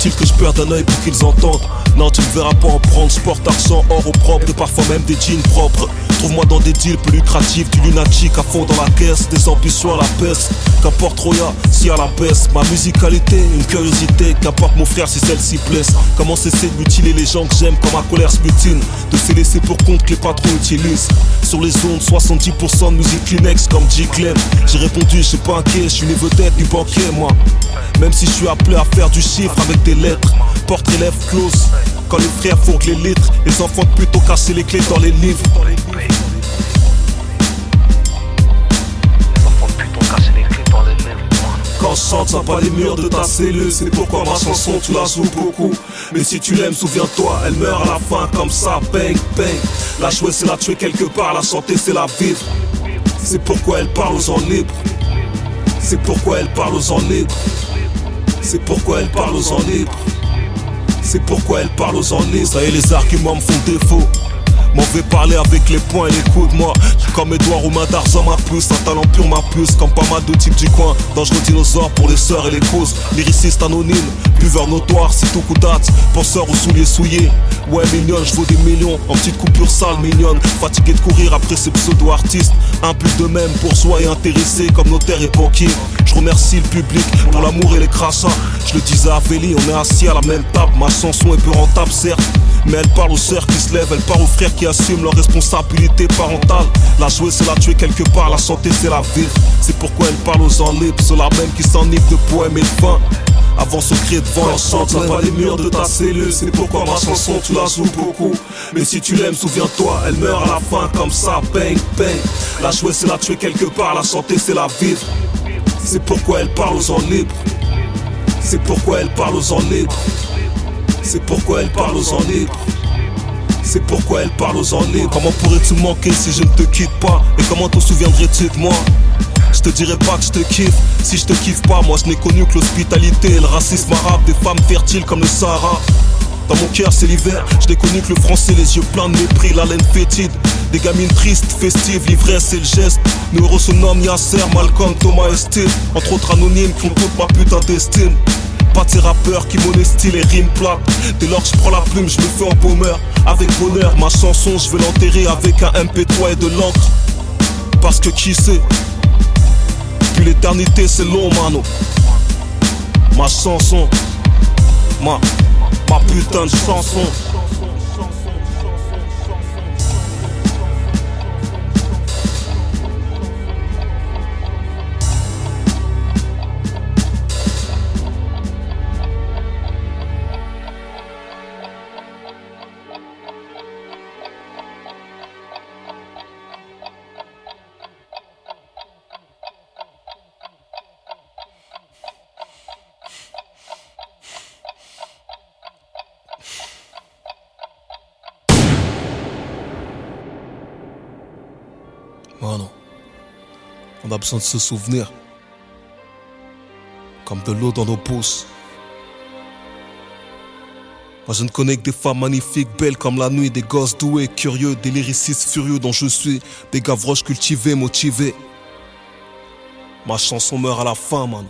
Faut-il que je perde un œil pour qu'ils entendent? Non, tu ne verras pas en prendre sport, argent, or au propre, et parfois même des jeans propres. Trouve-moi dans des deals plus lucratifs, du lunatique à fond dans la caisse, des ambitions à la baisse. Qu'importe Roya, si à la baisse, ma musicalité, une curiosité, qu'importe mon frère si celle-ci blesse. Comment cesser de mutiler les gens que j'aime quand ma colère se mutine? De se laisser pour compte que les patrons utilisent. Sur les ondes, 70% de musique Kleenex comme J. Clem. J'ai répondu, je suis pas inquiet, je suis une vedette du banquier, moi. Même si je suis appelé à faire du chiffre avec des lettres, portrait lèvres close. Quand les frères fourguent les litres, les enfants plutôt casser les clés dans les livres. Quand je chante, ça pas les murs de ta cellule. C'est pourquoi ma chanson, tu la joues beaucoup. Mais si tu l'aimes, souviens-toi, elle meurt à la fin comme ça, bang, bang. La jouer, c'est la tuer quelque part, la chanter, c'est la vivre. C'est pourquoi elle parle aux gens libres. C'est pourquoi elle parle aux gens libres. C'est pourquoi elle parle aux gens libres. C'est pourquoi elle parle aux libres. Ça y est, les arguments me font défaut. M'en vais parler avec les poings et les coudes, moi. Comme Edouard ou d'argent, ma puce. Un talent pur, ma puce. Comme pas mal de types du coin. Dangereux dinosaure pour les sœurs et les causes. Lyriciste anonyme, buveur notoire, c'est tout coup date. Penseur aux souliers souillés. Ouais, mignonne, je vaux des millions. En petite coupure sale, mignonne. Fatigué de courir après ces pseudo-artistes. Un plus de même, pour soi et intéressé comme notaire et banquier. Je remercie le public pour l'amour et les crachats. Je le disais à Véli, on est assis à la même table. Ma chanson est peu rentable, certes. Mais elle parle aux sœurs qui se lèvent, elle parle aux frères qui assument leur responsabilité parentale. La jouer, c'est la tuer quelque part, la santé, c'est la vivre. C'est pourquoi elle parle aux gens libres, ceux-là même qui s'enivrent de poèmes et de vin. Avant ce cri devant, elle chante, ça pas les murs de ta cellule. C'est pourquoi ma chanson, tu la joues beaucoup. Mais si tu l'aimes, souviens-toi, elle meurt à la fin comme ça, bang, bang. La jouer, c'est la tuer quelque part, la santé, c'est la vivre. C'est pourquoi elle parle aux gens libres. C'est pourquoi elle parle aux gens libres. C'est pourquoi elle parle aux gens libres. C'est pourquoi elle parle aux gens libres. Comment pourrais-tu manquer si je ne te quitte pas? Et comment te souviendrais-tu de moi? Je te dirais pas que je te kiffe si je te kiffe pas. Moi je n'ai connu que l'hospitalité et le racisme arabe des femmes fertiles comme le Sahara. Dans mon cœur c'est l'hiver, je n'ai connu que le français, les yeux pleins de mépris, la laine fétide. Des gamines tristes, festives, l'ivresse et le geste. Nos Yasser, Malcolm, Thomas et. Entre autres anonymes qui ont toute ma putain d'estime. Ces rappeurs qui monestient les rimes plates. Dès lors que je prends la plume, je me fais en paumeur. Avec bonheur, ma chanson, je vais l'enterrer avec un MP3 et de l'encre. Parce que qui sait? Puis l'éternité c'est long, mano. Ma chanson, ma, ma putain de chanson. Mano, on a besoin de se souvenir. Comme de l'eau dans nos pouces. Moi je ne connais que des femmes magnifiques, belles comme la nuit, des gosses doués, curieux, des lyricistes furieux dont je suis, des gavroches cultivés, motivés. Ma chanson meurt à la fin, man.